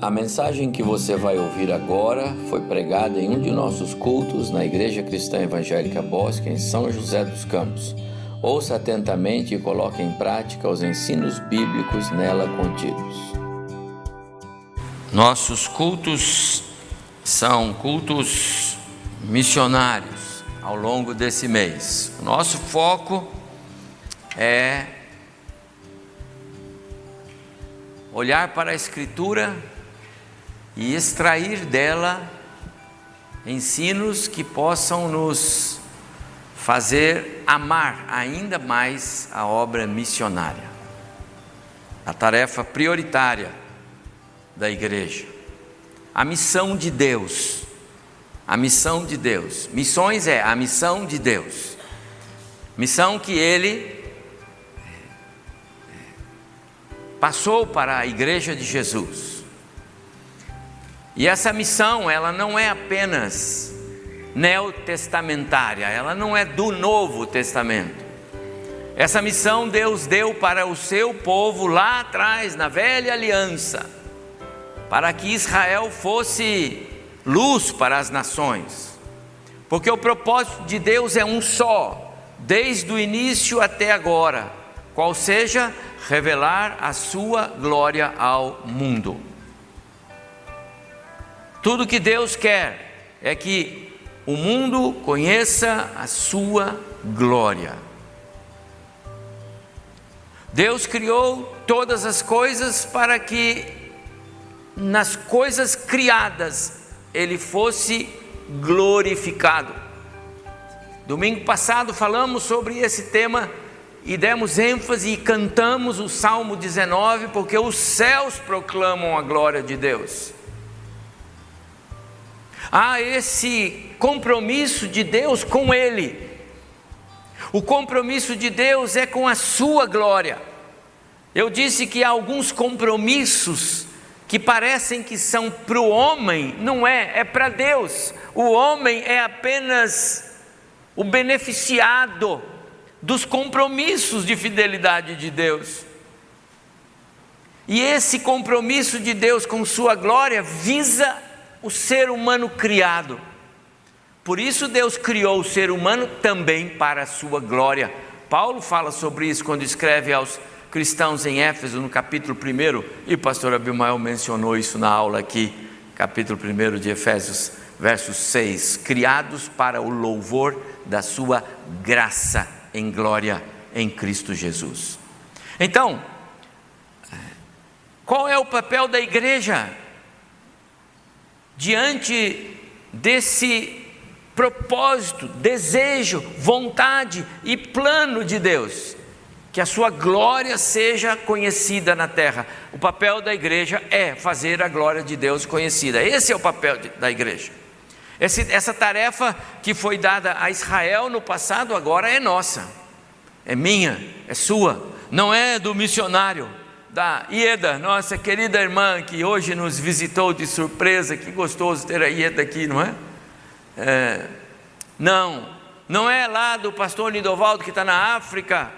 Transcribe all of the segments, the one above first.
A mensagem que você vai ouvir agora foi pregada em um de nossos cultos na Igreja Cristã Evangélica Bosque, em São José dos Campos. Ouça atentamente e coloque em prática os ensinos bíblicos nela contidos. Nossos cultos são cultos missionários ao longo desse mês. Nosso foco é olhar para a Escritura e extrair dela ensinos que possam nos fazer amar ainda mais a obra missionária, a tarefa prioritária da igreja, a missão de Deus. A missão de Deus. Missões é a missão de Deus. Missão que ele passou para a igreja de Jesus. E essa missão, ela não é apenas neotestamentária, ela não é do Novo Testamento. Essa missão Deus deu para o seu povo lá atrás, na velha aliança, para que Israel fosse luz para as nações. Porque o propósito de Deus é um só, desde o início até agora, qual seja revelar a sua glória ao mundo. Tudo que Deus quer é que o mundo conheça a sua glória. Deus criou todas as coisas para que nas coisas criadas ele fosse glorificado. Domingo passado falamos sobre esse tema e demos ênfase e cantamos o Salmo 19, porque os céus proclamam a glória de Deus. Há esse compromisso de Deus com Ele. O compromisso de Deus é com a sua glória. Eu disse que há alguns compromissos que parecem que são para o homem, não é, é para Deus. O homem é apenas o beneficiado dos compromissos de fidelidade de Deus. E esse compromisso de Deus com Sua glória visa o ser humano criado. Por isso, Deus criou o ser humano também para a Sua glória. Paulo fala sobre isso quando escreve aos cristãos em Éfeso, no capítulo 1, e o pastor Abimael mencionou isso na aula aqui, capítulo 1 de Efésios, versos 6: criados para o louvor da Sua graça em glória em Cristo Jesus. Então, qual é o papel da igreja diante desse propósito, desejo, vontade e plano de Deus? Que a sua glória seja conhecida na terra. O papel da igreja é fazer a glória de Deus conhecida. Esse é o papel de, da igreja. Esse, essa tarefa que foi dada a Israel no passado, agora é nossa, é minha, é sua, não é do missionário, da Ieda, nossa querida irmã que hoje nos visitou de surpresa, que gostoso ter a Ieda aqui, não é? é não, não é lá do pastor Nidovaldo que está na África,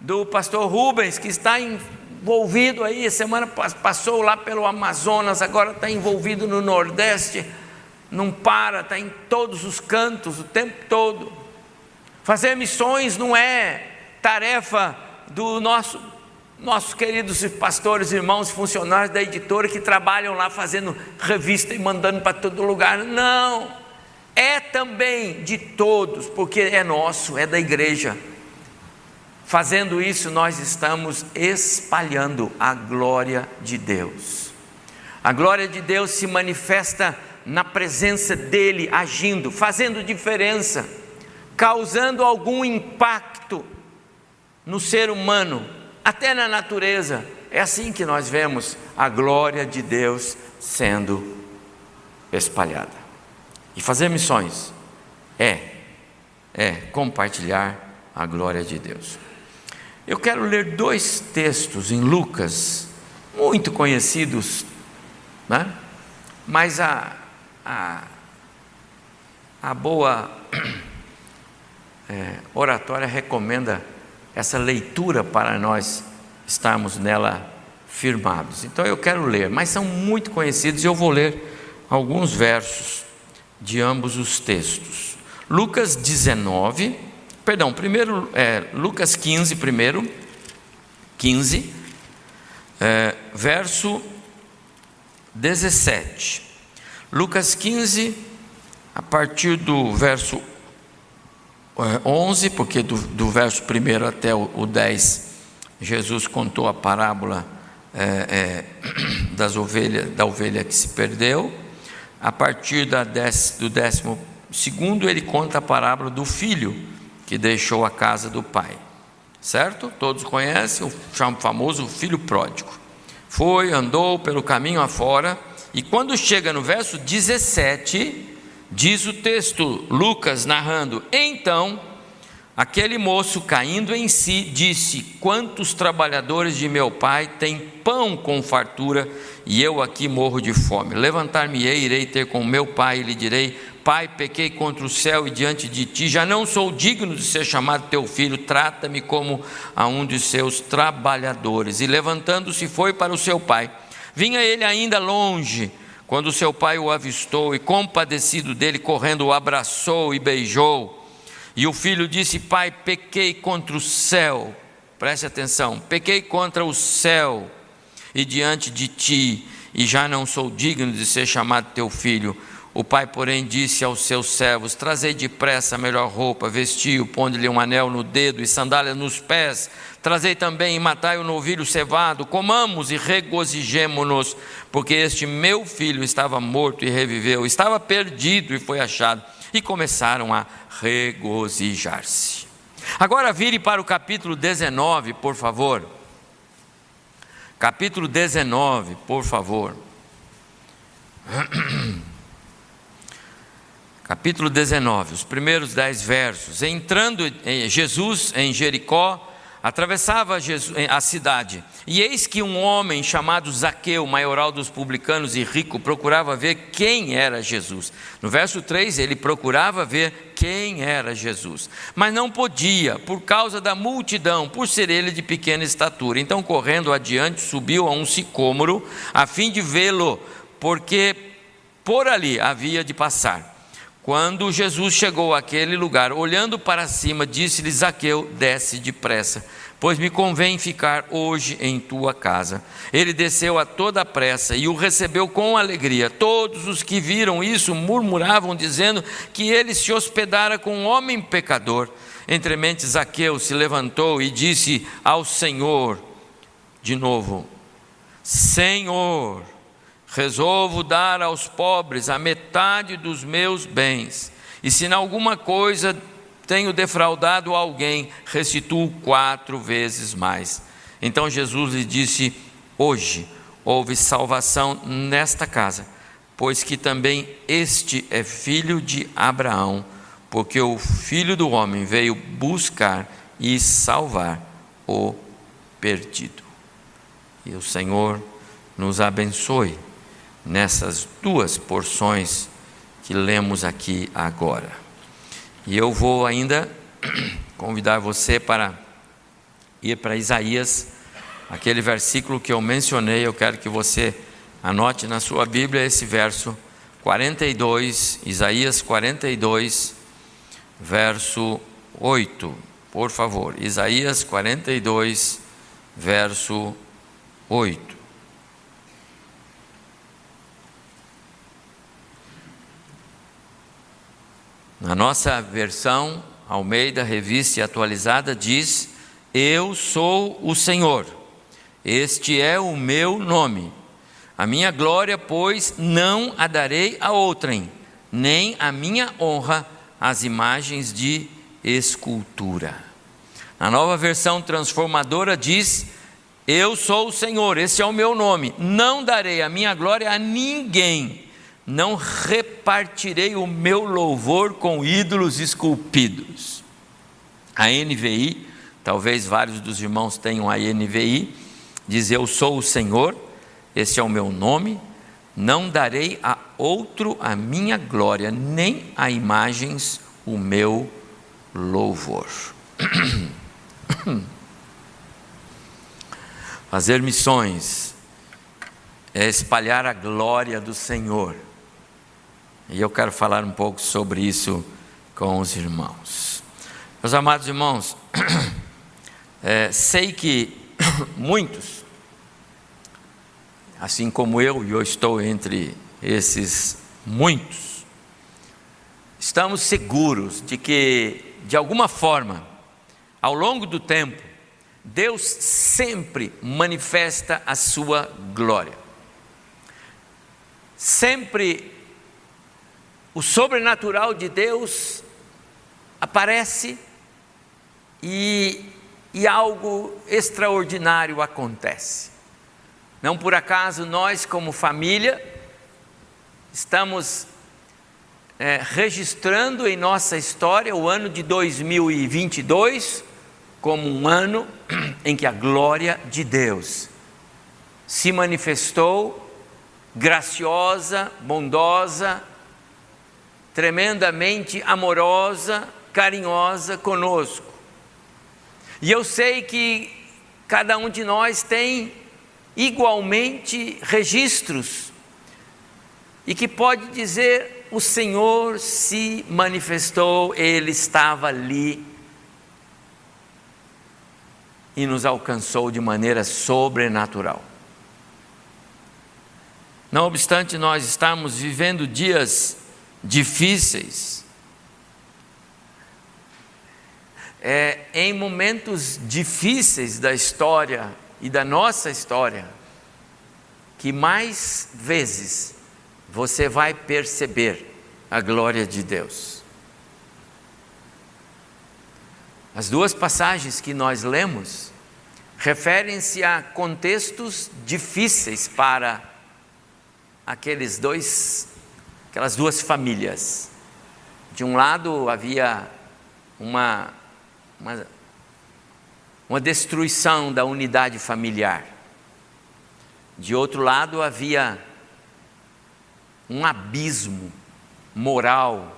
do pastor Rubens que está envolvido aí, semana passou lá pelo Amazonas, agora está envolvido no Nordeste não para, está em todos os cantos o tempo todo. Fazer missões não é tarefa do nosso nossos queridos pastores, irmãos, funcionários da editora que trabalham lá fazendo revista e mandando para todo lugar. Não, é também de todos, porque é nosso, é da igreja. Fazendo isso, nós estamos espalhando a glória de Deus. A glória de Deus se manifesta na presença dele, agindo, fazendo diferença, causando algum impacto no ser humano, até na natureza. É assim que nós vemos a glória de Deus sendo espalhada. E fazer missões é é compartilhar a glória de Deus. Eu quero ler dois textos em Lucas, muito conhecidos, né? mas a, a, a boa é, oratória recomenda essa leitura para nós estarmos nela firmados. Então eu quero ler, mas são muito conhecidos e eu vou ler alguns versos de ambos os textos. Lucas 19, perdão, primeiro, é, Lucas 15, primeiro, 15, é, verso 17. Lucas 15, a partir do verso 11, é, porque do, do verso 1 até o, o 10, Jesus contou a parábola é, é, das ovelhas, da ovelha que se perdeu. A partir da dez, do décimo segundo, ele conta a parábola do filho que deixou a casa do pai. Certo? Todos conhecem o famoso filho pródigo. Foi, andou pelo caminho afora, e quando chega no verso 17, diz o texto, Lucas narrando: Então Aquele moço, caindo em si, disse: Quantos trabalhadores de meu pai têm pão com fartura e eu aqui morro de fome? Levantar-me-ei, irei ter com meu pai e lhe direi: Pai, pequei contra o céu e diante de ti, já não sou digno de ser chamado teu filho, trata-me como a um de seus trabalhadores. E levantando-se, foi para o seu pai. Vinha ele ainda longe, quando seu pai o avistou e, compadecido dele, correndo, o abraçou e beijou. E o filho disse: Pai, pequei contra o céu. Preste atenção: pequei contra o céu e diante de ti, e já não sou digno de ser chamado teu filho. O pai, porém, disse aos seus servos: Trazei depressa a melhor roupa, vestiu, pondo-lhe um anel no dedo e sandália nos pés. Trazei também e matai o novilho cevado, comamos e regozijemo-nos, porque este meu filho estava morto e reviveu, estava perdido e foi achado. E começaram a regozijar-se. Agora vire para o capítulo 19, por favor. Capítulo 19, por favor. Capítulo 19, os primeiros dez versos. Entrando Jesus em Jericó, atravessava a cidade, e eis que um homem chamado Zaqueu, maioral dos publicanos e rico, procurava ver quem era Jesus. No verso 3, ele procurava ver quem era Jesus, mas não podia, por causa da multidão, por ser ele de pequena estatura. Então, correndo adiante, subiu a um sicômoro, a fim de vê-lo, porque por ali havia de passar. Quando Jesus chegou àquele lugar, olhando para cima, disse-lhe Zaqueu: Desce depressa, pois me convém ficar hoje em tua casa. Ele desceu a toda pressa e o recebeu com alegria. Todos os que viram isso murmuravam, dizendo que ele se hospedara com um homem pecador. Entremente, Zaqueu se levantou e disse ao Senhor, de novo: Senhor, resolvo dar aos pobres a metade dos meus bens, e se em alguma coisa tenho defraudado alguém, restituo quatro vezes mais. Então Jesus lhe disse: Hoje houve salvação nesta casa, pois que também este é filho de Abraão, porque o filho do homem veio buscar e salvar o perdido. E o Senhor nos abençoe nessas duas porções que lemos aqui agora. E eu vou ainda convidar você para ir para Isaías, aquele versículo que eu mencionei, eu quero que você anote na sua Bíblia esse verso 42, Isaías 42, verso 8. Por favor, Isaías 42, verso 8. Na nossa versão, Almeida, revista e atualizada, diz: Eu sou o Senhor, este é o meu nome. A minha glória, pois, não a darei a outrem, nem a minha honra às imagens de escultura. A nova versão transformadora diz: Eu sou o Senhor, esse é o meu nome, não darei a minha glória a ninguém não repartirei o meu louvor com ídolos esculpidos. A NVI, talvez vários dos irmãos tenham a NVI, diz: Eu sou o Senhor, esse é o meu nome, não darei a outro a minha glória, nem a imagens o meu louvor. Fazer missões é espalhar a glória do Senhor. E eu quero falar um pouco sobre isso com os irmãos. Meus amados irmãos, é, sei que muitos, assim como eu, e eu estou entre esses muitos, estamos seguros de que, de alguma forma, ao longo do tempo, Deus sempre manifesta a sua glória. Sempre o sobrenatural de Deus aparece e, e algo extraordinário acontece. Não por acaso nós, como família, estamos é, registrando em nossa história o ano de 2022 como um ano em que a glória de Deus se manifestou graciosa, bondosa, tremendamente amorosa, carinhosa conosco. E eu sei que cada um de nós tem igualmente registros e que pode dizer: o Senhor se manifestou, Ele estava ali e nos alcançou de maneira sobrenatural. Não obstante nós estarmos vivendo dias difíceis, é em momentos difíceis da história e da nossa história que mais vezes você vai perceber a glória de Deus. As duas passagens que nós lemos referem-se a contextos difíceis para aqueles dois, aquelas duas famílias. De um lado havia uma, uma, uma destruição da unidade familiar. De outro lado havia um abismo moral,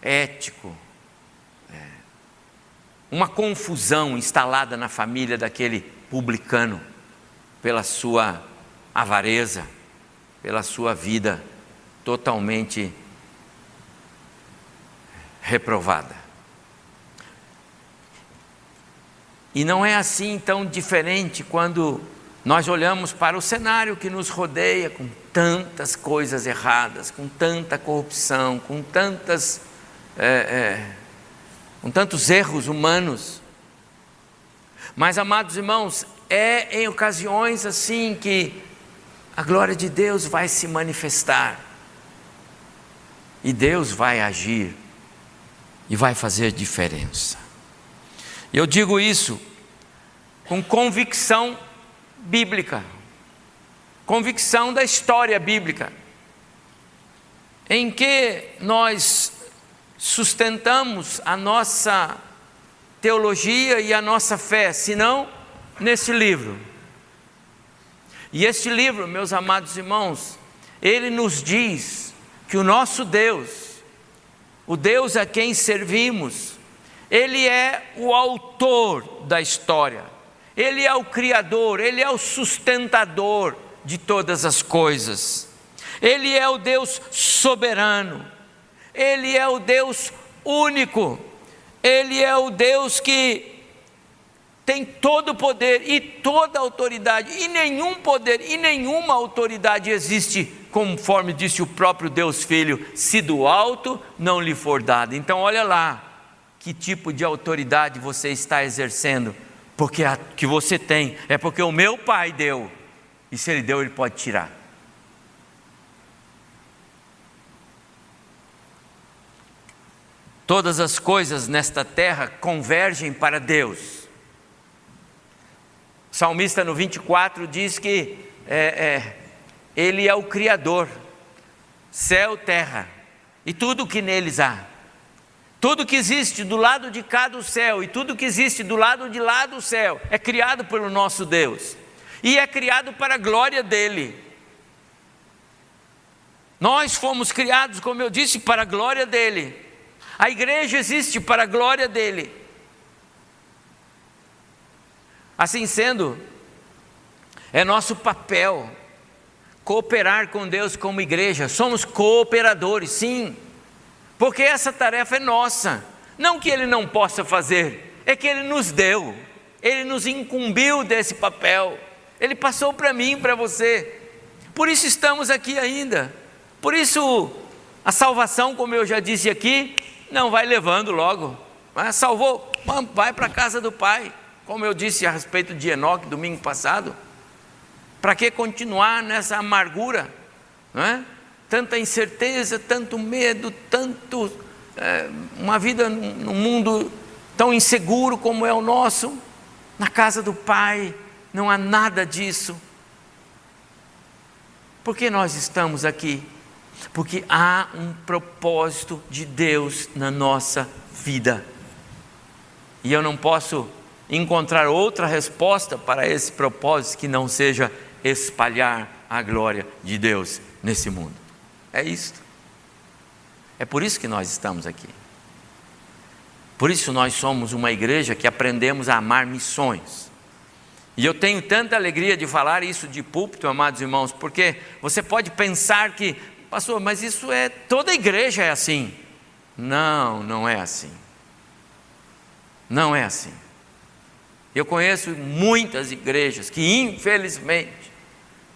ético, é, uma confusão instalada na família daquele publicano pela sua avareza pela sua vida totalmente reprovada. E não é assim tão diferente quando nós olhamos para o cenário que nos rodeia com tantas coisas erradas, com tanta corrupção, com tantas. É, é, com tantos erros humanos. Mas, amados irmãos, é em ocasiões assim que a glória de Deus vai se manifestar. E Deus vai agir e vai fazer diferença. Eu digo isso com convicção bíblica, convicção da história bíblica, em que nós sustentamos a nossa teologia e a nossa fé, senão nesse livro. E este livro, meus amados irmãos, ele nos diz que o nosso Deus, o Deus a quem servimos, ele é o autor da história, ele é o criador, ele é o sustentador de todas as coisas, ele é o Deus soberano, ele é o Deus único, ele é o Deus que tem todo o poder e toda autoridade, e nenhum poder e nenhuma autoridade existe, conforme disse o próprio Deus Filho, se do alto não lhe for dado. Então, olha lá, que tipo de autoridade você está exercendo, porque a que você tem é porque o meu Pai deu, e se Ele deu, Ele pode tirar. Todas as coisas nesta terra convergem para Deus o salmista no 24 diz que é, é, Ele é o Criador, céu, terra e tudo que neles há. Tudo que existe do lado de cá do céu e tudo que existe do lado de lá do céu é criado pelo nosso Deus e é criado para a glória dele. Nós fomos criados, como eu disse, para a glória dele. A igreja existe para a glória dele. Assim sendo, É nosso papel cooperar com Deus como igreja. Somos cooperadores, sim, porque essa tarefa é nossa. Não que Ele não possa fazer, é que Ele nos deu, Ele nos incumbiu desse papel, Ele passou para mim, para você. Por isso estamos aqui ainda. Por isso, a salvação, como eu já disse aqui, não vai levando logo. Mas salvou, vai para a casa do Pai. Como eu disse a respeito de Enoque domingo passado. Para que continuar nessa amargura? Não é? Tanta incerteza, tanto medo, tanto. É, uma vida num mundo tão inseguro como é o nosso. Na casa do Pai não há nada disso. Por que nós estamos aqui? Porque há um propósito de Deus na nossa vida. E eu não posso encontrar outra resposta para esse propósito que não seja espalhar a glória de Deus nesse mundo. É isto. É por isso que nós estamos aqui. Por isso nós somos uma igreja que aprendemos a amar missões. E eu tenho tanta alegria de falar isso de púlpito, amados irmãos, porque você pode pensar que, pastor, mas isso é, toda igreja é assim. Não, não é assim. Não é assim. Eu conheço muitas igrejas que, infelizmente,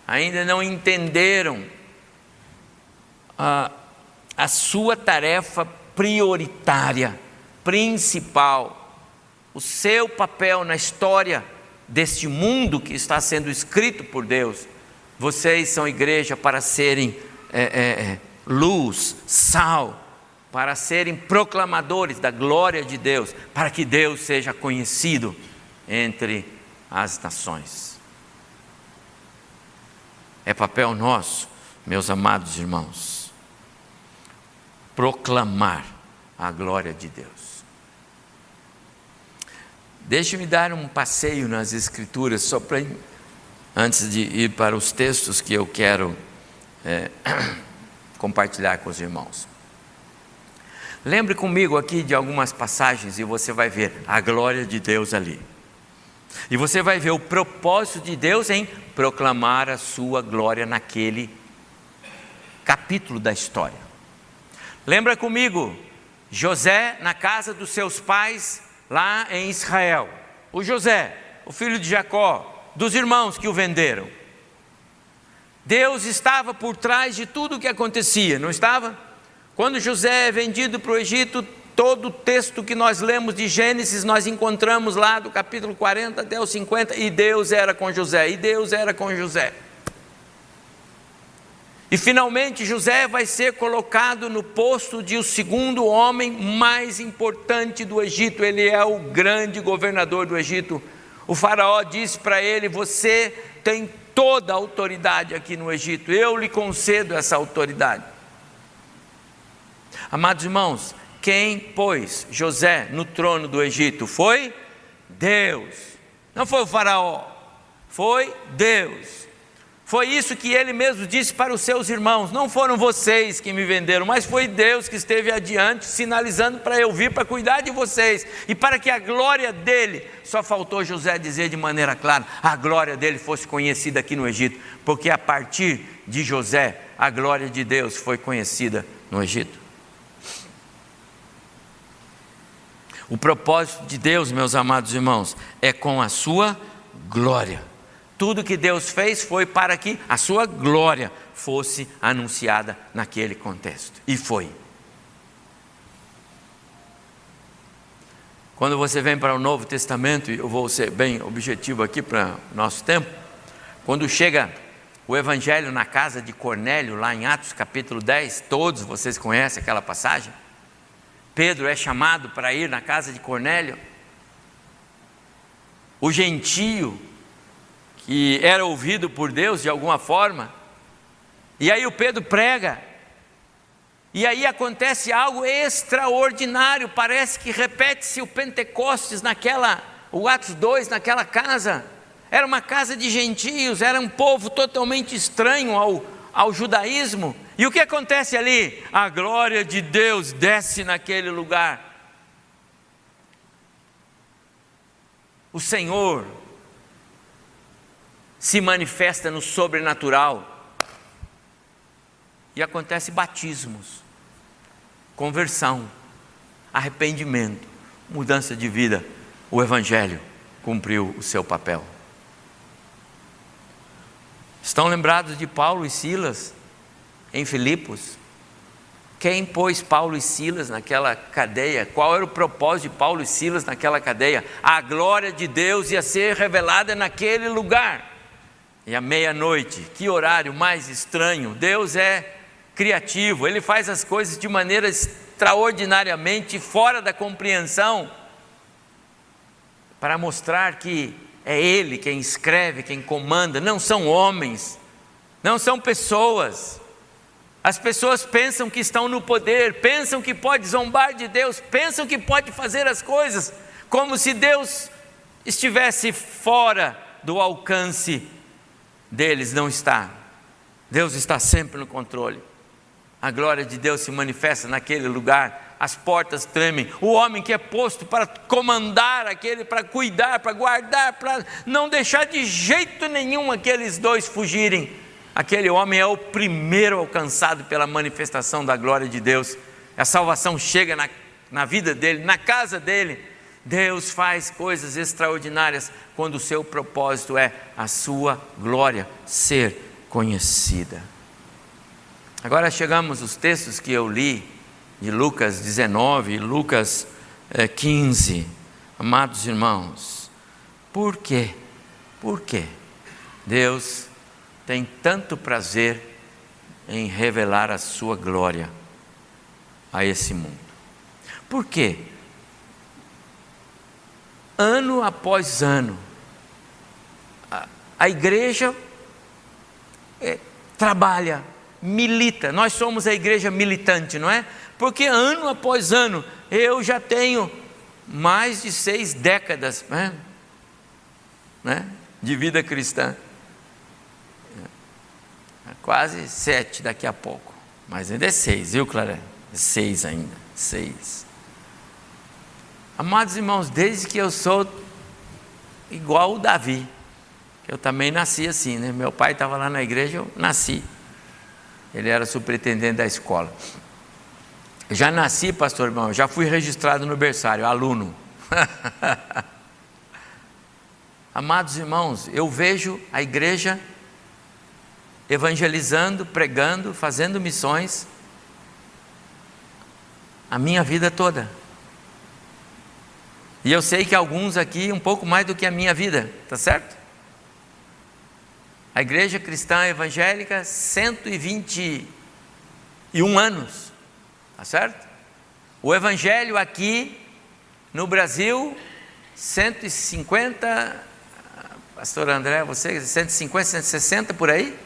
ainda não entenderam a, a sua tarefa prioritária, principal, o seu papel na história deste mundo que está sendo escrito por Deus. Vocês são igreja para serem é, é, é, luz, sal, para serem proclamadores da glória de Deus, para que Deus seja conhecido entre as nações. É papel nosso, meus amados irmãos, proclamar a glória de Deus. Deixe-me dar um passeio nas Escrituras, só para antes de ir para os textos que eu quero é, compartilhar com os irmãos. Lembre comigo aqui de algumas passagens e você vai ver a glória de Deus ali. E você vai ver o propósito de Deus em proclamar a sua glória naquele capítulo da história. Lembra comigo, José na casa dos seus pais, lá em Israel. O José, o filho de Jacó, dos irmãos que o venderam. Deus estava por trás de tudo o que acontecia, não estava? Quando José é vendido para o Egito, todo o texto que nós lemos de Gênesis, nós encontramos lá do capítulo 40 até o 50, e Deus era com José, e Deus era com José. E finalmente José vai ser colocado no posto de o segundo homem mais importante do Egito. Ele é o grande governador do Egito. O faraó disse para ele: Você tem toda a autoridade aqui no Egito, eu lhe concedo essa autoridade. Amados irmãos, quem pôs José no trono do Egito foi Deus, não foi o Faraó, foi Deus. Foi isso que ele mesmo disse para os seus irmãos: Não foram vocês que me venderam, mas foi Deus que esteve adiante, sinalizando para eu vir para cuidar de vocês e para que a glória dele, só faltou José dizer de maneira clara, a glória dele fosse conhecida aqui no Egito, porque a partir de José, a glória de Deus foi conhecida no Egito. O propósito de Deus, meus amados irmãos, é com a sua glória. Tudo que Deus fez foi para que a sua glória fosse anunciada naquele contexto. E foi. Quando você vem para o Novo Testamento, e eu vou ser bem objetivo aqui para o nosso tempo, quando chega o Evangelho na casa de Cornélio, lá em Atos capítulo 10, todos vocês conhecem aquela passagem. Pedro é chamado para ir na casa de Cornélio. O gentio que era ouvido por Deus de alguma forma. E aí o Pedro prega. E aí acontece algo extraordinário, parece que repete-se o Pentecostes naquela, o Atos 2, naquela casa. Era uma casa de gentios, era um povo totalmente estranho ao, ao judaísmo. E o que acontece ali? A glória de Deus desce naquele lugar. O Senhor se manifesta no sobrenatural. E acontece batismos, conversão, arrependimento, mudança de vida. O Evangelho cumpriu o seu papel. Estão lembrados de Paulo e Silas em Filipos? Quem pôs Paulo e Silas naquela cadeia? Qual era o propósito de Paulo e Silas naquela cadeia? A glória de Deus ia ser revelada naquele lugar. E à meia-noite, que horário mais estranho! Deus é criativo, ele faz as coisas de maneira extraordinariamente fora da compreensão, para mostrar que é Ele quem escreve, quem comanda, não são homens, não são pessoas. As pessoas pensam que estão no poder, pensam que pode zombar de Deus, pensam que pode fazer as coisas como se Deus estivesse fora do alcance deles, não está. Deus está sempre no controle. A glória de Deus se manifesta naquele lugar as portas tremem. O homem que é posto para comandar aquele, para cuidar, para guardar, para não deixar de jeito nenhum aqueles dois fugirem. Aquele homem é o primeiro alcançado pela manifestação da glória de Deus. A salvação chega na, na vida dele, na casa dele. Deus faz coisas extraordinárias quando o seu propósito é a sua glória ser conhecida. Agora chegamos aos textos que eu li de Lucas 19, Lucas 15. Eh, Amados irmãos, por quê? Por quê? Deus tem tanto prazer em revelar a sua glória a esse mundo. Por quê? Ano após ano, a, a igreja é, trabalha, milita. Nós somos a igreja militante, não é? porque ano após ano eu já tenho mais de seis décadas né, né, de vida cristã. Quase sete daqui a pouco. Mas ainda é seis, viu, Clara? É seis ainda. Seis. Amados irmãos, desde que eu sou igual o Davi, eu também nasci assim, né? Meu pai estava lá na igreja, eu nasci. Ele era superintendente da escola. Já nasci, pastor irmão, já fui registrado no berçário, aluno. Amados irmãos, eu vejo a igreja evangelizando, pregando, fazendo missões a minha vida toda. E eu sei que alguns aqui um pouco mais do que a minha vida, tá certo? A igreja cristã evangélica, 121 anos. Tá certo? O evangelho aqui no Brasil, 150, pastor André, você, 150, 160 por aí,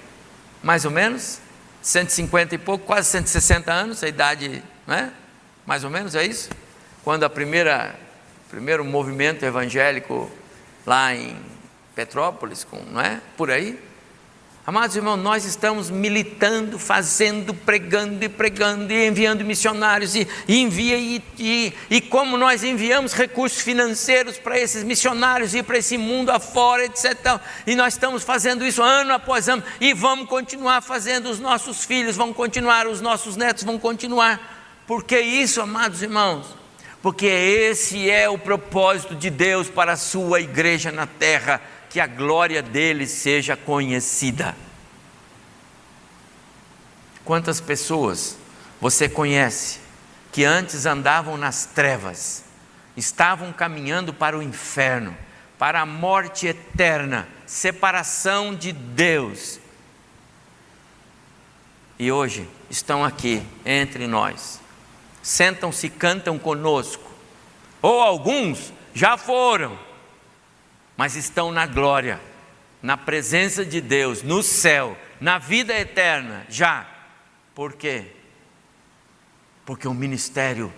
mais ou menos, 150 e pouco, quase 160 anos, a idade, não é? Mais ou menos é isso? Quando a primeira, primeiro movimento evangélico lá em Petrópolis, com, não é? Por aí, Amados irmãos, nós estamos militando, fazendo, pregando e pregando e enviando missionários e, e envia e, e, e, como nós enviamos recursos financeiros para esses missionários e para esse mundo afora, etc. E nós estamos fazendo isso ano após ano e vamos continuar fazendo. Os nossos filhos vão continuar, os nossos netos vão continuar. Por que isso, amados irmãos? Porque esse é o propósito de Deus para a sua igreja na terra que a glória dele seja conhecida. Quantas pessoas você conhece que antes andavam nas trevas, estavam caminhando para o inferno, para a morte eterna, separação de Deus, e hoje estão aqui entre nós, sentam-se cantam conosco, ou alguns já foram mas estão na glória, na presença de Deus, no céu, na vida eterna, já. Por quê? Porque o ministério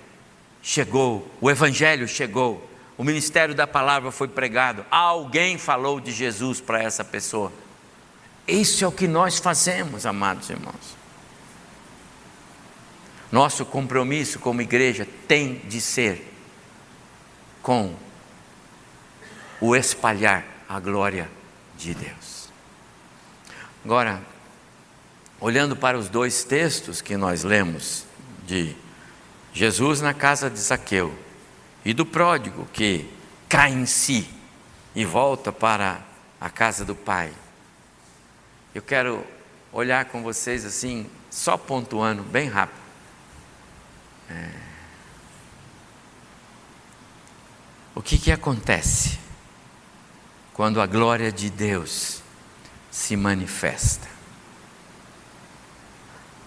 chegou, o evangelho chegou, o ministério da palavra foi pregado, alguém falou de Jesus para essa pessoa. Isso é o que nós fazemos, amados irmãos. Nosso compromisso como igreja tem de ser com o espalhar a glória de Deus. Agora, olhando para os dois textos que nós lemos, de Jesus na casa de Zaqueu e do pródigo que cai em si e volta para a casa do pai, eu quero olhar com vocês assim, só pontuando bem rápido. É... O que, que acontece quando a glória de Deus se manifesta?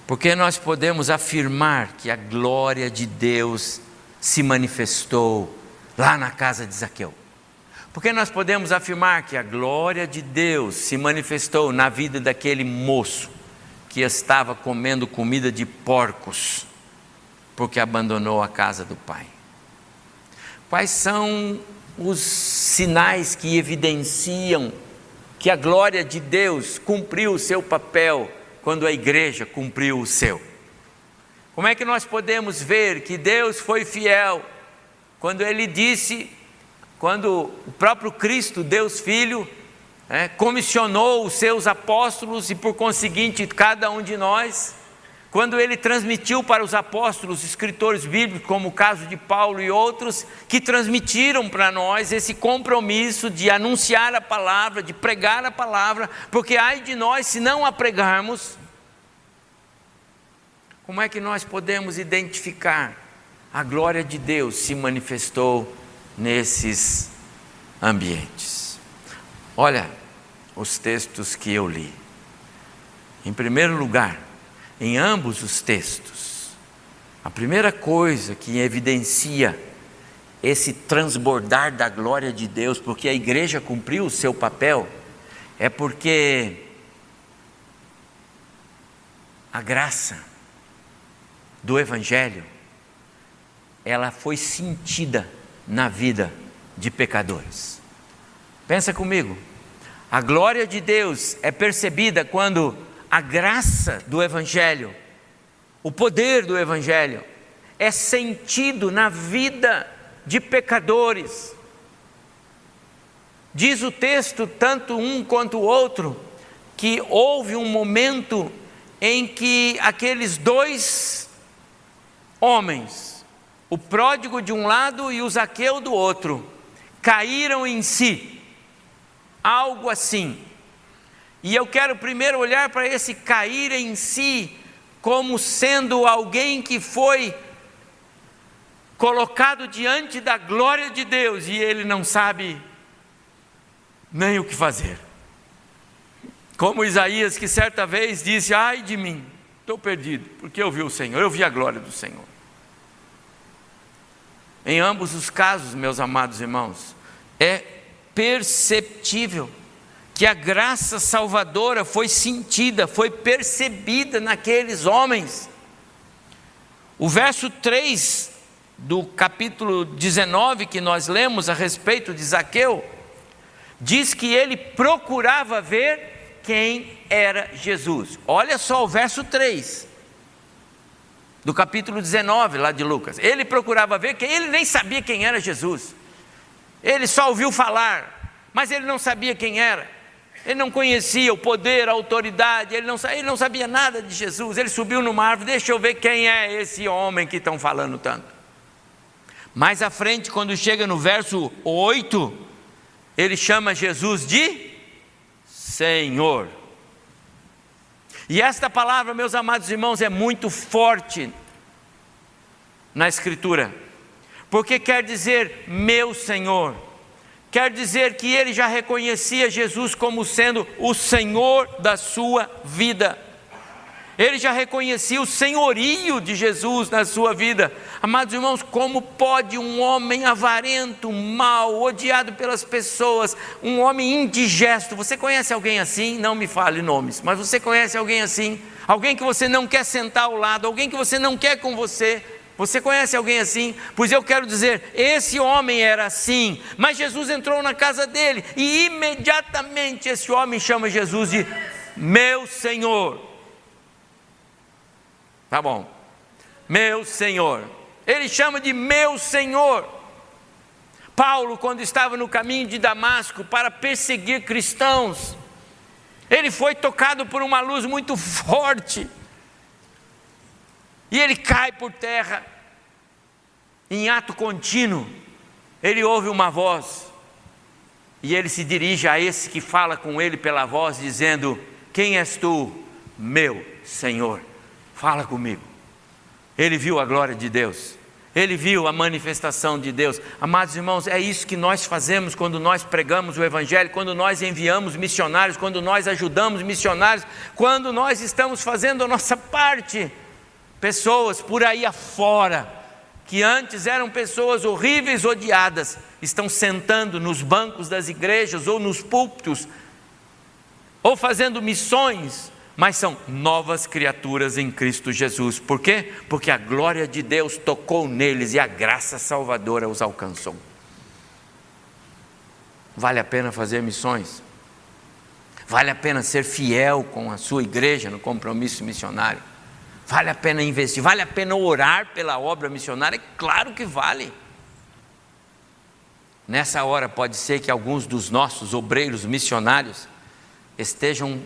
Porque nós podemos afirmar que a glória de Deus se manifestou lá na casa de Zaqueu. Porque nós podemos afirmar que a glória de Deus se manifestou na vida daquele moço que estava comendo comida de porcos, porque abandonou a casa do pai. Quais são os sinais que evidenciam que a glória de Deus cumpriu o seu papel quando a igreja cumpriu o seu? Como é que nós podemos ver que Deus foi fiel quando ele disse quando o próprio Cristo, Deus Filho, é, comissionou os seus apóstolos e, por conseguinte, cada um de nós, quando ele transmitiu para os apóstolos, escritores bíblicos, como o caso de Paulo e outros, que transmitiram para nós esse compromisso de anunciar a palavra, de pregar a palavra, porque ai de nós se não a pregarmos, como é que nós podemos identificar a glória de Deus se manifestou nesses ambientes. Olha os textos que eu li. Em primeiro lugar, em ambos os textos, a primeira coisa que evidencia esse transbordar da glória de Deus, porque a igreja cumpriu o seu papel, é porque a graça do Evangelho, ela foi sentida na vida de pecadores. Pensa comigo, a glória de Deus é percebida quando a graça do Evangelho, o poder do Evangelho, é sentido na vida de pecadores. Diz o texto, tanto um quanto o outro, que houve um momento em que aqueles dois homens, o pródigo de um lado e o Zaqueu do outro, caíram em si, algo assim. E eu quero primeiro olhar para esse cair em si como sendo alguém que foi colocado diante da glória de Deus e ele não sabe nem o que fazer. Como Isaías, que certa vez disse: Ai de mim, estou perdido, porque eu vi o Senhor, eu vi a glória do Senhor. Em ambos os casos, meus amados irmãos, é perceptível que a graça salvadora foi sentida, foi percebida naqueles homens. O verso 3 do capítulo 19 que nós lemos a respeito de Zaqueu, diz que ele procurava ver quem era Jesus. Olha só o verso 3 do capítulo 19 lá de Lucas. Ele procurava ver quem ele nem sabia quem era Jesus. Ele só ouviu falar, mas ele não sabia quem era. Ele não conhecia o poder, a autoridade, ele não, ele não sabia nada de Jesus. Ele subiu numa árvore, deixa eu ver quem é esse homem que estão falando tanto. Mais à frente, quando chega no verso 8, ele chama Jesus de Senhor. E esta palavra, meus amados irmãos, é muito forte na Escritura, porque quer dizer meu Senhor, quer dizer que ele já reconhecia Jesus como sendo o Senhor da sua vida. Ele já reconhecia o senhorio de Jesus na sua vida. Amados irmãos, como pode um homem avarento, mau, odiado pelas pessoas, um homem indigesto, você conhece alguém assim? Não me fale nomes, mas você conhece alguém assim? Alguém que você não quer sentar ao lado, alguém que você não quer com você? Você conhece alguém assim? Pois eu quero dizer, esse homem era assim, mas Jesus entrou na casa dele e imediatamente esse homem chama Jesus de meu Senhor. Tá bom. Meu Senhor. Ele chama de meu Senhor. Paulo, quando estava no caminho de Damasco para perseguir cristãos, Ele foi tocado por uma luz muito forte. E ele cai por terra. Em ato contínuo, ele ouve uma voz. E ele se dirige a esse que fala com ele pela voz, dizendo: Quem és tu, meu Senhor? Fala comigo. Ele viu a glória de Deus. Ele viu a manifestação de Deus. Amados irmãos, é isso que nós fazemos quando nós pregamos o Evangelho, quando nós enviamos missionários, quando nós ajudamos missionários, quando nós estamos fazendo a nossa parte. Pessoas por aí afora, que antes eram pessoas horríveis, odiadas, estão sentando nos bancos das igrejas ou nos púlpitos, ou fazendo missões, mas são novas criaturas em Cristo Jesus. Por quê? Porque a glória de Deus tocou neles e a graça salvadora os alcançou. Vale a pena fazer missões? Vale a pena ser fiel com a sua igreja no compromisso missionário? Vale a pena investir? Vale a pena orar pela obra missionária? Claro que vale. Nessa hora pode ser que alguns dos nossos obreiros missionários estejam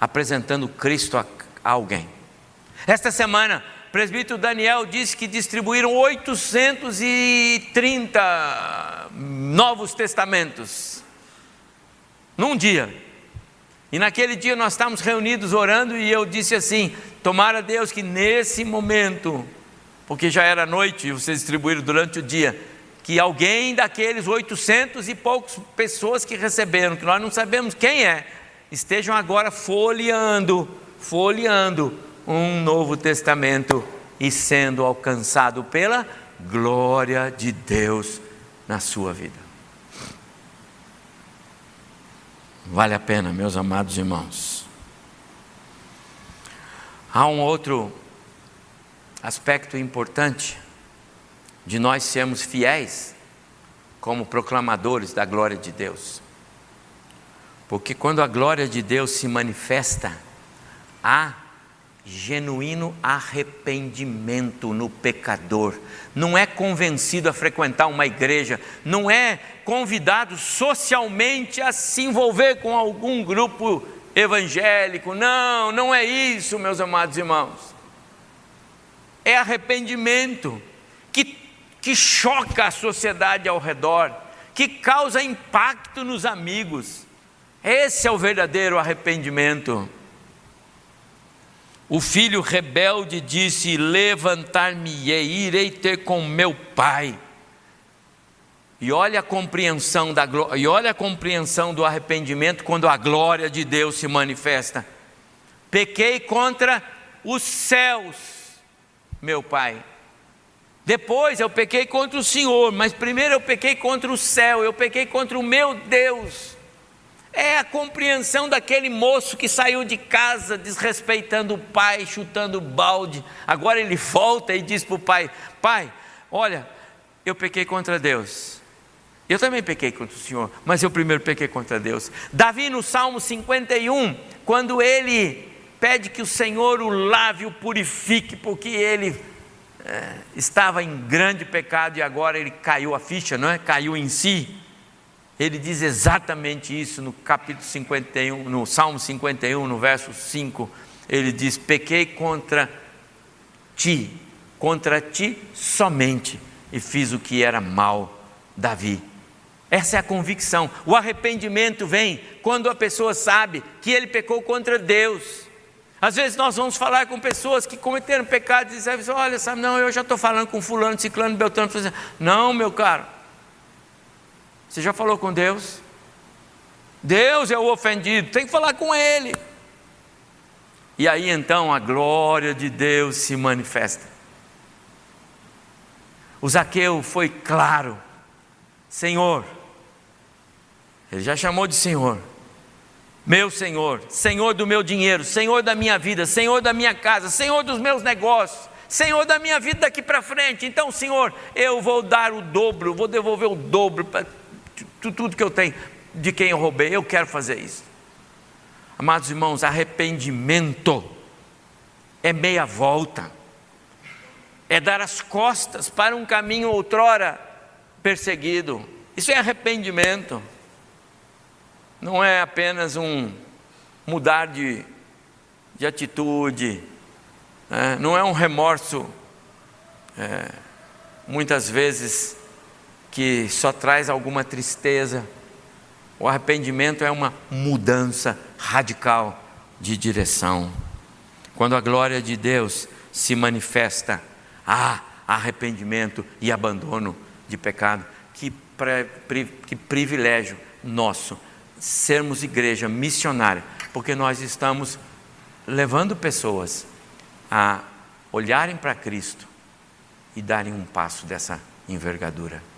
apresentando Cristo a, alguém. Esta semana, o presbítero Daniel disse que distribuíram 830 novos testamentos num dia. E naquele dia nós estávamos reunidos orando e eu disse assim: Tomara Deus que nesse momento, porque já era noite e vocês distribuíram durante o dia, que alguém daqueles 800 e poucos pessoas que receberam, que nós não sabemos quem é, estejam agora folheando, folheando um Novo Testamento e sendo alcançado pela glória de Deus na sua vida. Vale a pena, meus amados irmãos. Há um outro aspecto importante de nós sermos fiéis como proclamadores da glória de Deus. Porque quando a glória de Deus se manifesta, há genuíno arrependimento no pecador. Não é convencido a frequentar uma igreja, não é convidado socialmente a se envolver com algum grupo evangélico. Não, não é isso, meus amados irmãos. É arrependimento que, que choca a sociedade ao redor, que causa impacto nos amigos esse é o verdadeiro arrependimento. O filho rebelde disse: Levantar-me-ei, irei ter com meu pai. E olha a compreensão da e olha a compreensão do arrependimento quando a glória de Deus se manifesta. Pequei contra os céus, meu pai. Depois eu pequei contra o Senhor, mas primeiro eu pequei contra o céu, eu pequei contra o meu Deus. É a compreensão daquele moço que saiu de casa desrespeitando o pai, chutando balde. Agora ele volta e diz para o pai: Pai, olha, eu pequei contra Deus. Eu também pequei contra o Senhor, mas eu primeiro pequei contra Deus. Davi, no Salmo 51, quando ele pede que o Senhor o lave, o purifique, porque ele é, estava em grande pecado e agora ele caiu a ficha, não é? Caiu em si. Ele diz exatamente isso no capítulo 51, no Salmo 51, no verso 5. Ele diz: Pequei contra ti, contra ti somente, e fiz o que era mal, Davi. Essa é a convicção. O arrependimento vem quando a pessoa sabe que ele pecou contra Deus. Às vezes nós vamos falar com pessoas que cometeram pecados e dizem: Olha, sabe, não, eu já estou falando com Fulano, Ciclano, Beltrano. Não, meu caro, você já falou com Deus? Deus é o ofendido, tem que falar com Ele. E aí então a glória de Deus se manifesta. O Zaqueu foi claro: Senhor, ele já chamou de Senhor, meu Senhor, Senhor do meu dinheiro, Senhor da minha vida, Senhor da minha casa, Senhor dos meus negócios, Senhor da minha vida daqui para frente. Então, Senhor, eu vou dar o dobro, vou devolver o dobro tudo que eu tenho de quem eu roubei, eu quero fazer isso. Amados irmãos, arrependimento é meia volta, é dar as costas para um caminho outrora perseguido. Isso é arrependimento, não é apenas um mudar de, de atitude, é, não é um remorso, é, muitas vezes, que só traz alguma tristeza. O arrependimento é uma mudança radical de direção. Quando a glória de Deus se manifesta, há arrependimento e abandono de pecado. Que, pri, que privilégio nosso sermos igreja missionária, porque nós estamos levando pessoas a olharem para Cristo e darem um passo dessa envergadura.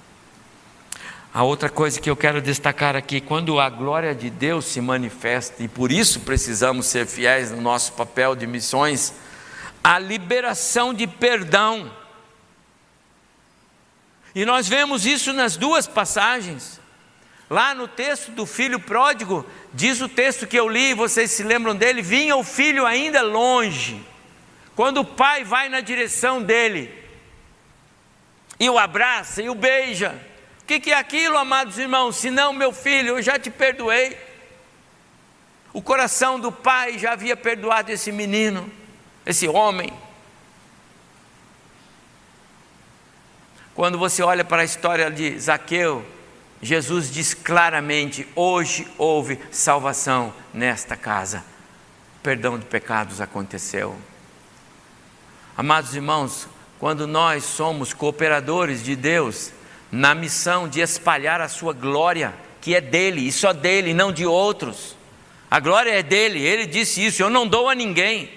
A outra coisa que eu quero destacar aqui, quando a glória de Deus se manifesta, e por isso precisamos ser fiéis no nosso papel de missões, a liberação de perdão. E nós vemos isso nas duas passagens. Lá no texto do filho pródigo, diz o texto que eu li, vocês se lembram dele: vinha o filho ainda longe, quando o pai vai na direção dele, e o abraça e o beija. O que, que é aquilo, amados irmãos? Se não, meu filho, eu já te perdoei. O coração do pai já havia perdoado esse menino, esse homem. Quando você olha para a história de Zaqueu, Jesus diz claramente: hoje houve salvação nesta casa. Perdão de pecados aconteceu. Amados irmãos, quando nós somos cooperadores de Deus na missão de espalhar a sua glória, que é dele e só dele, não de outros. A glória é dele, ele disse isso: eu não dou a ninguém.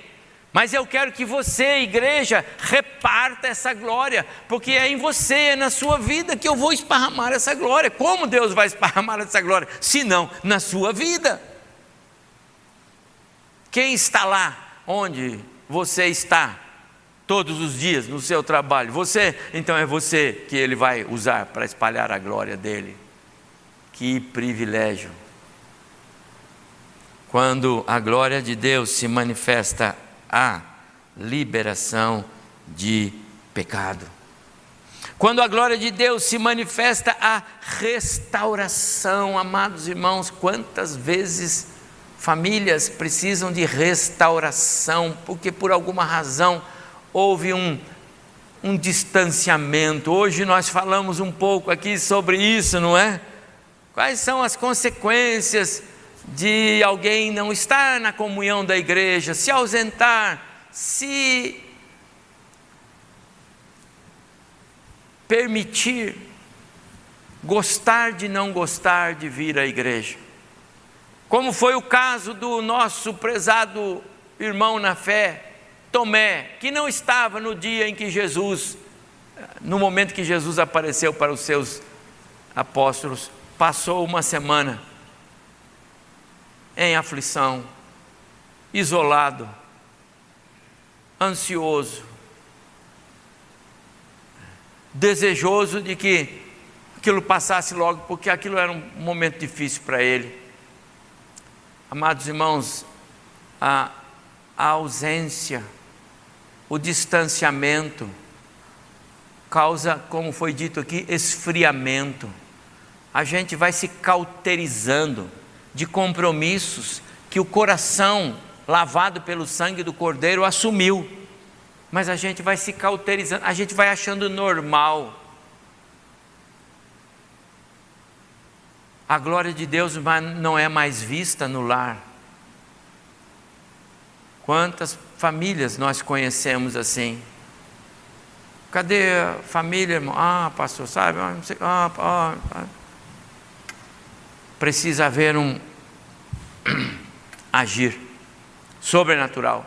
Mas eu quero que você, igreja, reparta essa glória, porque é em você, é na sua vida que eu vou esparramar essa glória. Como Deus vai esparramar essa glória? Se não na sua vida. Quem está lá onde você está todos os dias no seu trabalho? Você, então é você que ele vai usar para espalhar a glória dele. Que privilégio. Quando a glória de Deus se manifesta a liberação de pecado. Quando a glória de Deus se manifesta, a restauração, amados irmãos, quantas vezes famílias precisam de restauração, porque por alguma razão houve um, um distanciamento. Hoje nós falamos um pouco aqui sobre isso, não é? Quais são as consequências de alguém não estar na comunhão da igreja, se ausentar, se permitir gostar de não gostar de vir à igreja. Como foi o caso do nosso prezado irmão na fé, Tomé, que não estava no dia em que Jesus, no momento que Jesus apareceu para os seus apóstolos, passou uma semana em aflição, isolado, ansioso, desejoso de que aquilo passasse logo, porque aquilo era um momento difícil para ele. Amados irmãos, a, a ausência, o distanciamento, causa, como foi dito aqui, esfriamento. A gente vai se cauterizando de compromissos que o coração lavado pelo sangue do Cordeiro assumiu. Mas a gente vai se cauterizando, a gente vai achando normal. A glória de Deus não é mais vista no lar. Quantas famílias nós conhecemos assim? Cadê a família, irmão? Ah, pastor, sabe? Ah, sei, ah, ah, ah precisa haver um agir sobrenatural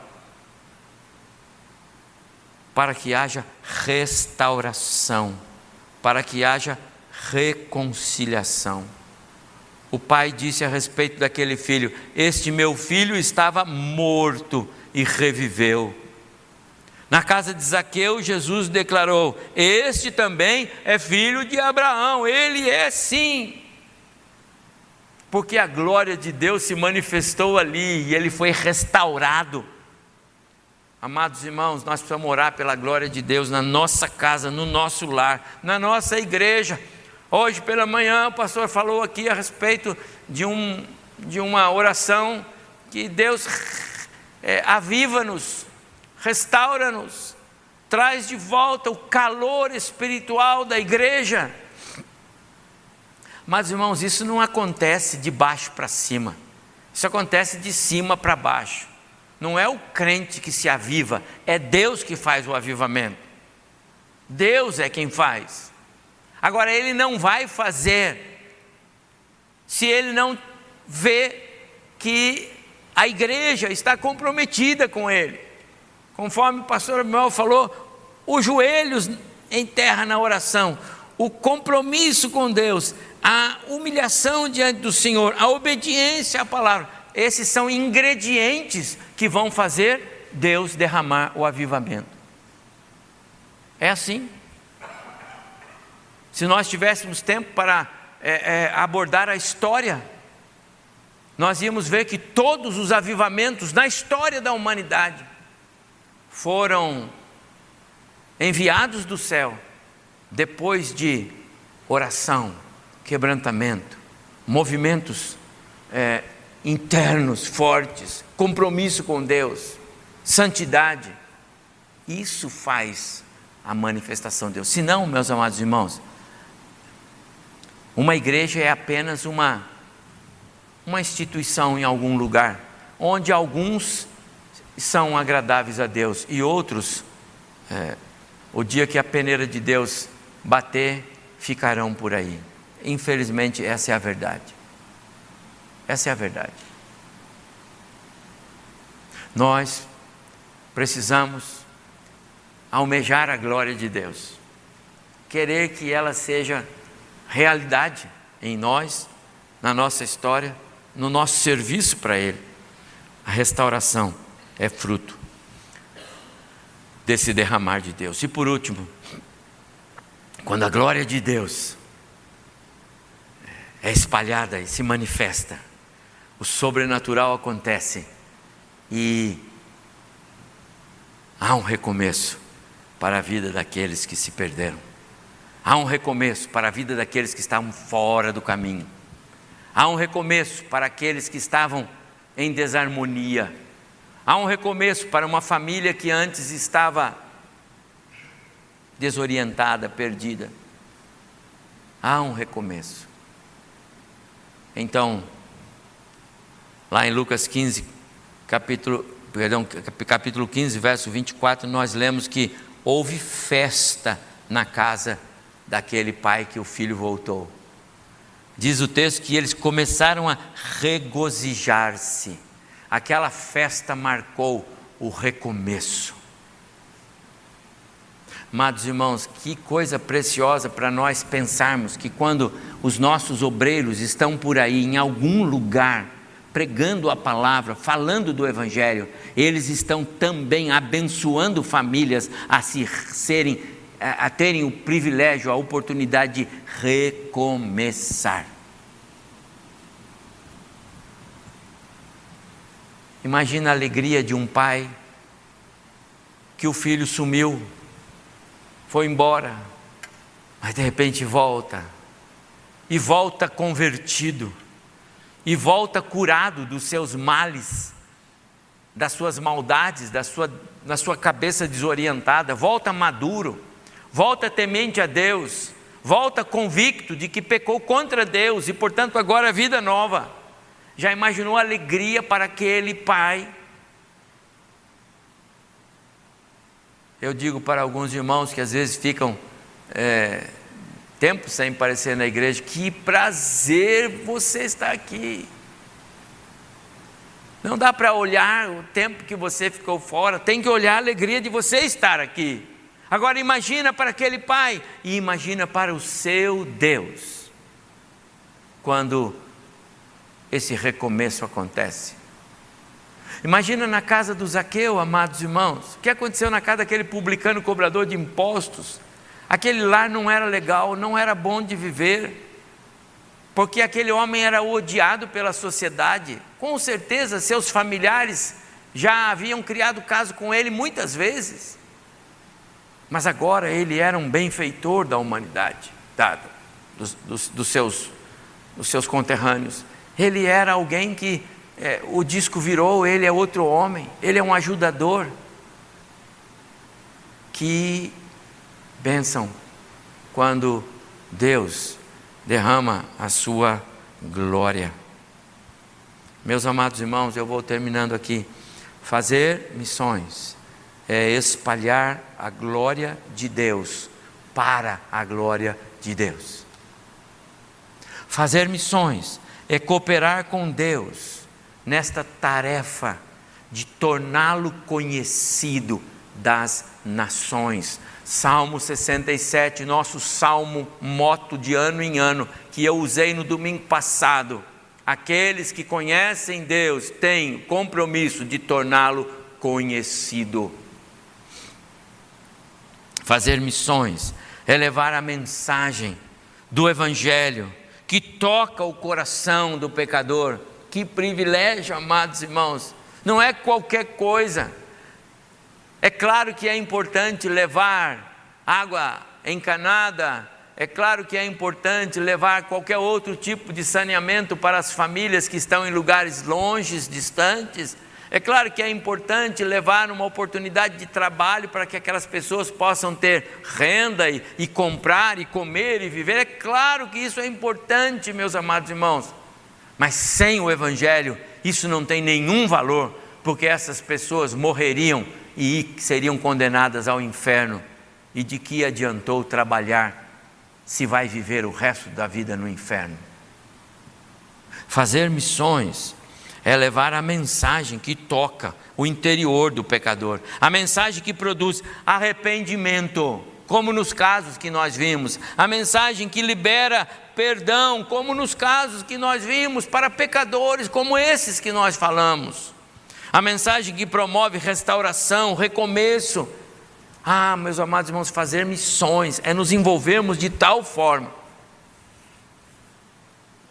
para que haja restauração, para que haja reconciliação. O pai disse a respeito daquele filho: Este meu filho estava morto e reviveu. Na casa de Zaqueu, Jesus declarou: Este também é filho de Abraão, ele é sim porque a glória de Deus se manifestou ali e ele foi restaurado. Amados irmãos, nós precisamos orar pela glória de Deus na nossa casa, no nosso lar, na nossa igreja. Hoje pela manhã o pastor falou aqui a respeito de, um, de uma oração que Deus é, aviva-nos, restaura-nos, traz de volta o calor espiritual da igreja. Mas, irmãos, isso não acontece de baixo para cima, isso acontece de cima para baixo. Não é o crente que se aviva, é Deus que faz o avivamento. Deus é quem faz. Agora, Ele não vai fazer se Ele não vê que a igreja está comprometida com Ele. Conforme o pastor Mel falou, os joelhos em terra na oração, o compromisso com Deus, a humilhação diante do Senhor, a obediência à palavra, esses são ingredientes que vão fazer Deus derramar o avivamento. É assim. Se nós tivéssemos tempo para é, é, abordar a história, nós íamos ver que todos os avivamentos na história da humanidade foram enviados do céu depois de oração, quebrantamento, movimentos é, internos fortes, compromisso com Deus, santidade. Isso faz a manifestação de Deus. Se não, meus amados irmãos, uma igreja é apenas uma, uma instituição em algum lugar, onde alguns são agradáveis a Deus e outros, é, o dia que a peneira de Deus bater, ficarão por aí. Infelizmente, essa é a verdade. Essa é a verdade. Nós precisamos almejar a glória de Deus, querer que ela seja realidade em nós, na nossa história, no nosso serviço para Ele. A restauração é fruto desse derramar de Deus. E por último, quando a glória de Deus é espalhada e se manifesta, o sobrenatural acontece e há um recomeço para a vida daqueles que se perderam. Há um recomeço para a vida daqueles que estavam fora do caminho. Há um recomeço para aqueles que estavam em desarmonia. Há um recomeço para uma família que antes estava desorientada, perdida. Há um recomeço. Então, lá em Lucas 15, capítulo, perdão, capítulo 15, verso 24, nós lemos que houve festa na casa daquele pai que o filho voltou. Diz o texto que eles começaram a regozijar-se. Aquela festa marcou o recomeço. Amados irmãos, que coisa preciosa para nós pensarmos que quando os nossos obreiros estão por aí em algum lugar, pregando a palavra, falando do Evangelho, eles estão também abençoando famílias a se serem, a terem o privilégio, a oportunidade de recomeçar. Imagina a alegria de um pai que o filho sumiu foi embora, mas de repente volta, e volta convertido, e volta curado dos seus males, das suas maldades, da sua, na sua cabeça desorientada, volta maduro, volta temente a Deus, volta convicto de que pecou contra Deus e, portanto, agora a vida nova. Já imaginou alegria para aquele pai? Eu digo para alguns irmãos que às vezes ficam é, tempo sem aparecer na igreja, que prazer você estar aqui. Não dá para olhar o tempo que você ficou fora, tem que olhar a alegria de você estar aqui. Agora imagina para aquele pai e imagina para o seu Deus. Quando esse recomeço acontece. Imagina na casa do Zaqueu, amados irmãos, o que aconteceu na casa daquele publicano cobrador de impostos? Aquele lar não era legal, não era bom de viver, porque aquele homem era odiado pela sociedade. Com certeza, seus familiares já haviam criado caso com ele muitas vezes, mas agora ele era um benfeitor da humanidade, dado dos, dos, dos seus, dos seus conterrâneos. Ele era alguém que é, o disco virou, ele é outro homem, ele é um ajudador. Que bênção quando Deus derrama a sua glória. Meus amados irmãos, eu vou terminando aqui. Fazer missões é espalhar a glória de Deus para a glória de Deus. Fazer missões é cooperar com Deus nesta tarefa de torná-lo conhecido das nações. Salmo 67, nosso salmo moto de ano em ano, que eu usei no domingo passado. Aqueles que conhecem Deus têm compromisso de torná-lo conhecido. Fazer missões é levar a mensagem do Evangelho que toca o coração do pecador. Que privilégio, amados irmãos! Não é qualquer coisa. É claro que é importante levar água encanada, é claro que é importante levar qualquer outro tipo de saneamento para as famílias que estão em lugares longes, distantes. É claro que é importante levar uma oportunidade de trabalho para que aquelas pessoas possam ter renda e, e, comprar e comer e viver. É claro que isso é importante, meus amados irmãos. Mas sem o Evangelho, isso não tem nenhum valor, porque essas pessoas morreriam e seriam condenadas ao inferno. E de que adiantou trabalhar se vai viver o resto da vida no inferno? Fazer missões é levar a mensagem que toca o interior do pecador, a mensagem que produz arrependimento, como nos casos que nós vimos, a mensagem que libera perdão, como nos casos que nós vimos para pecadores como esses que nós falamos, a mensagem que promove restauração, recomeço. Ah, meus amados irmãos, fazer missões é nos envolvermos de tal forma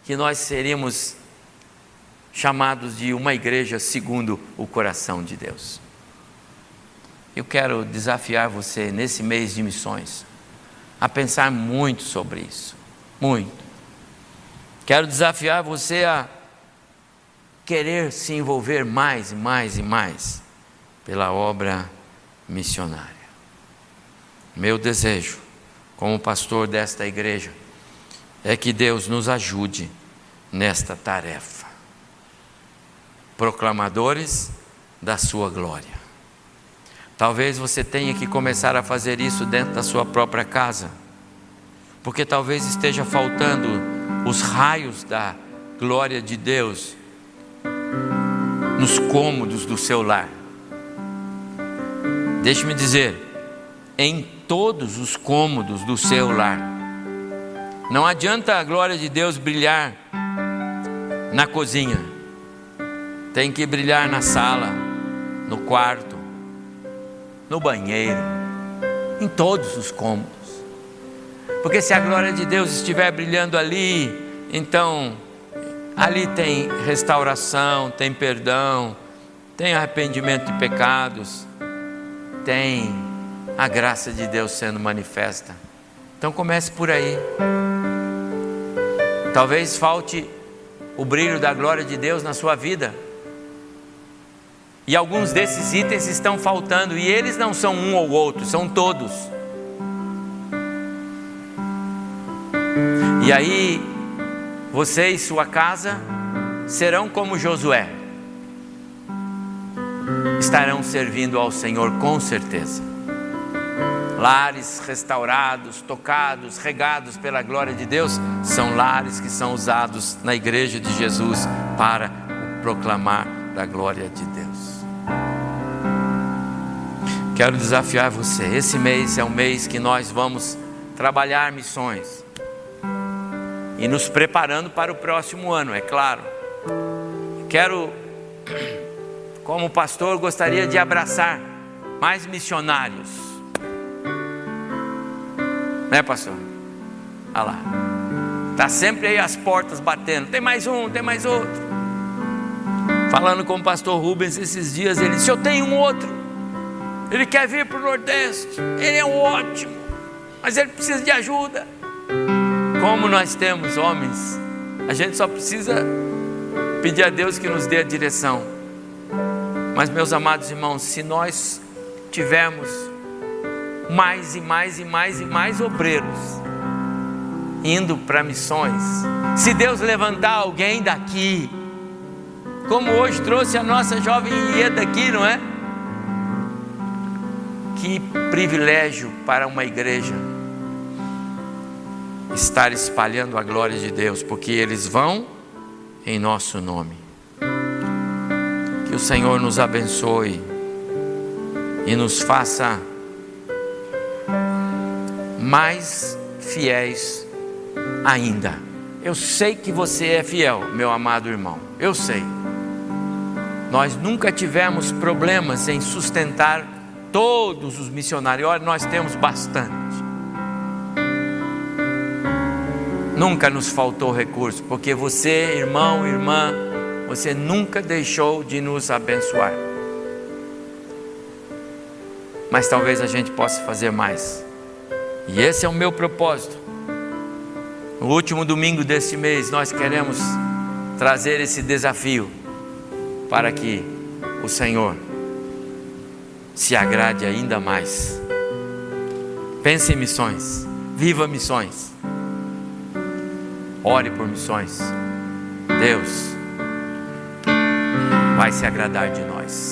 que nós seríamos chamados de uma igreja segundo o coração de Deus. Eu quero desafiar você nesse mês de missões a pensar muito sobre isso, muito. Quero desafiar você a querer se envolver mais e mais e mais pela obra missionária. Meu desejo, como pastor desta igreja, é que Deus nos ajude nesta tarefa proclamadores da sua glória. Talvez você tenha que começar a fazer isso dentro da sua própria casa, porque talvez esteja faltando os raios da glória de Deus nos cômodos do seu lar. Deixe-me dizer, em todos os cômodos do seu lar. Não adianta a glória de Deus brilhar na cozinha tem que brilhar na sala, no quarto, no banheiro, em todos os cômodos. Porque se a glória de Deus estiver brilhando ali, então ali tem restauração, tem perdão, tem arrependimento de pecados, tem a graça de Deus sendo manifesta. Então comece por aí. Talvez falte o brilho da glória de Deus na sua vida. E alguns desses itens estão faltando, e eles não são um ou outro, são todos. E aí, você e sua casa serão como Josué, estarão servindo ao Senhor com certeza. Lares restaurados, tocados, regados pela glória de Deus, são lares que são usados na igreja de Jesus para proclamar da glória de Deus. Quero desafiar você. Esse mês é o mês que nós vamos trabalhar missões e nos preparando para o próximo ano, é claro. Quero, como pastor, gostaria de abraçar mais missionários. Né, pastor? Olha lá. Está sempre aí as portas batendo. Tem mais um, tem mais outro. Falando com o pastor Rubens esses dias, ele disse: Eu tenho um outro. Ele quer vir para o Nordeste, ele é um ótimo, mas ele precisa de ajuda. Como nós temos homens, a gente só precisa pedir a Deus que nos dê a direção. Mas, meus amados irmãos, se nós tivermos mais e mais e mais e mais obreiros indo para missões, se Deus levantar alguém daqui, como hoje trouxe a nossa jovem Ieda aqui, não é? Que privilégio para uma igreja estar espalhando a glória de Deus, porque eles vão em nosso nome. Que o Senhor nos abençoe e nos faça mais fiéis ainda. Eu sei que você é fiel, meu amado irmão. Eu sei. Nós nunca tivemos problemas em sustentar todos os missionários. Olha, nós temos bastante. Nunca nos faltou recurso, porque você, irmão, irmã, você nunca deixou de nos abençoar. Mas talvez a gente possa fazer mais. E esse é o meu propósito. No último domingo deste mês, nós queremos trazer esse desafio para que o Senhor se agrade ainda mais. Pense em missões, viva missões, ore por missões. Deus vai se agradar de nós.